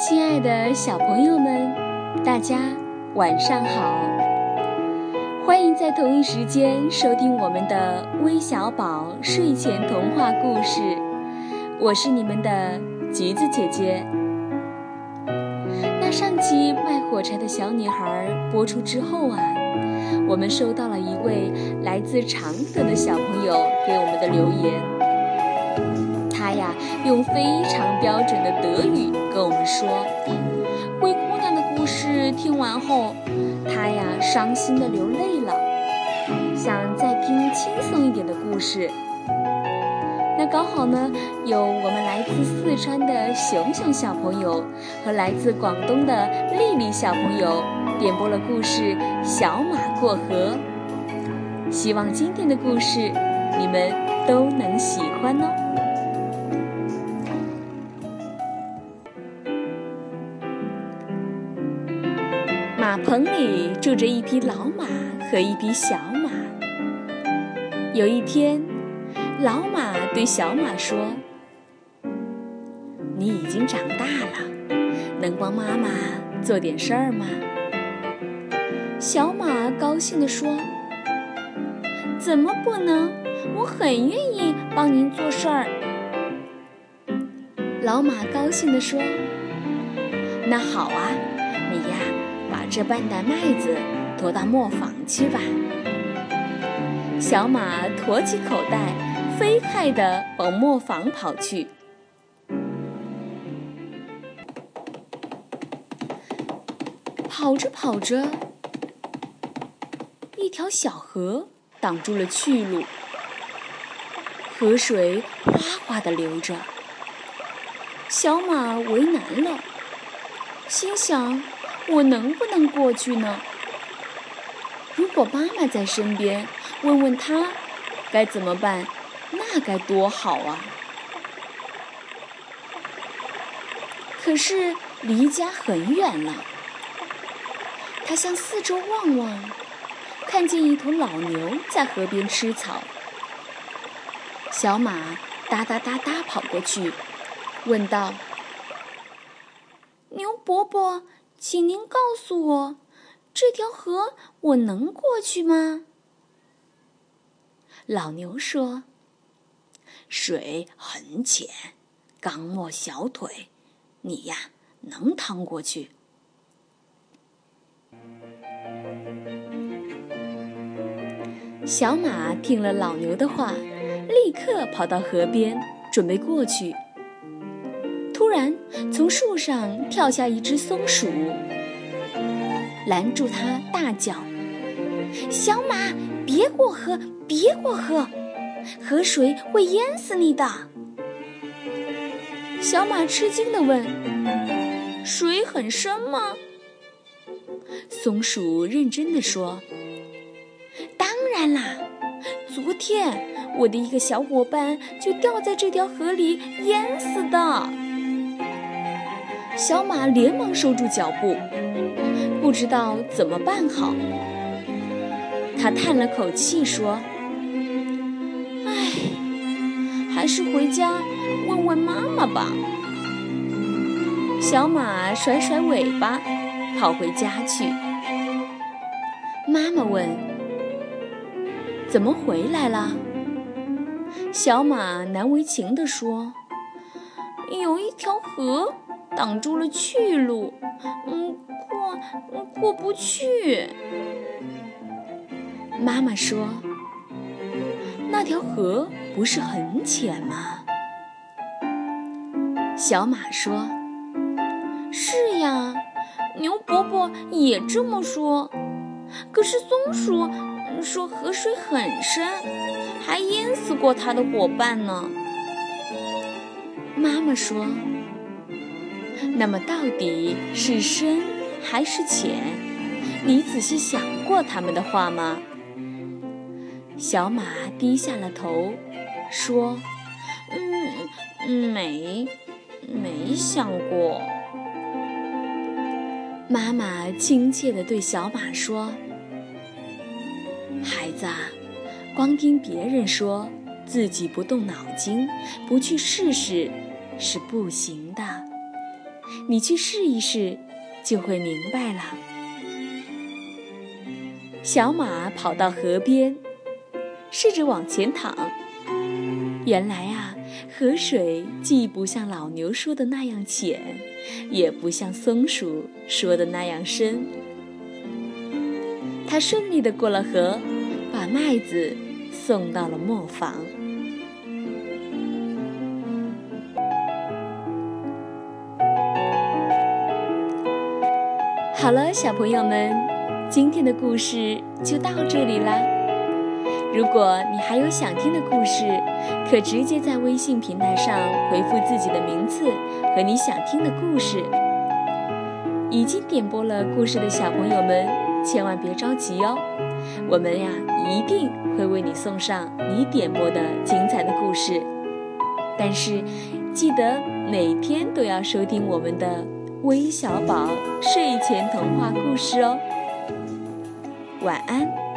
亲爱的小朋友们，大家晚上好！欢迎在同一时间收听我们的微小宝睡前童话故事，我是你们的橘子姐姐。那上期卖火柴的小女孩播出之后啊，我们收到了一位来自常德的小朋友给我们的留言。他呀，用非常标准的德语跟我们说：“灰姑娘的故事听完后，他呀伤心的流泪了，想再听轻松一点的故事。”那刚好呢，有我们来自四川的熊熊小朋友和来自广东的丽丽小朋友点播了故事《小马过河》，希望今天的故事你们都能喜欢哦。马棚里住着一匹老马和一匹小马。有一天，老马对小马说：“你已经长大了，能帮妈妈做点事儿吗？”小马高兴地说：“怎么不能？我很愿意帮您做事儿。”老马高兴地说：“那好啊，”这半袋麦子驮到磨坊去吧。小马驮起口袋，飞快地往磨坊跑去。跑着跑着，一条小河挡住了去路，河水哗哗地流着。小马为难了，心想。我能不能过去呢？如果妈妈在身边，问问她该怎么办，那该多好啊！可是离家很远了，他向四周望望，看见一头老牛在河边吃草。小马哒哒哒哒跑过去，问道：“牛伯伯。”请您告诉我，这条河我能过去吗？老牛说：“水很浅，刚没小腿，你呀能趟过去。”小马听了老牛的话，立刻跑到河边，准备过去。从树上跳下一只松鼠，拦住它，大叫：“小马，别过河，别过河，河水会淹死你的！”小马吃惊地问：“水很深吗？”松鼠认真地说：“当然啦，昨天我的一个小伙伴就掉在这条河里淹死的。”小马连忙收住脚步，不知道怎么办好。他叹了口气说：“唉，还是回家问问妈妈吧。”小马甩甩尾巴，跑回家去。妈妈问：“怎么回来了？”小马难为情地说：“有一条河。”挡住了去路，嗯，过过不去。妈妈说：“那条河不是很浅吗？”小马说：“是呀，牛伯伯也这么说。可是松鼠说河水很深，还淹死过它的伙伴呢。”妈妈说。那么到底是深还是浅？你仔细想过他们的话吗？小马低下了头，说：“嗯，没，没想过。”妈妈亲切地对小马说：“孩子，光听别人说，自己不动脑筋，不去试试，是不行的。”你去试一试，就会明白了。小马跑到河边，试着往前淌。原来啊，河水既不像老牛说的那样浅，也不像松鼠说的那样深。他顺利的过了河，把麦子送到了磨坊。好了，小朋友们，今天的故事就到这里啦。如果你还有想听的故事，可直接在微信平台上回复自己的名字和你想听的故事。已经点播了故事的小朋友们，千万别着急哦，我们呀一定会为你送上你点播的精彩的故事。但是，记得每天都要收听我们的。微小宝睡前童话故事哦，晚安。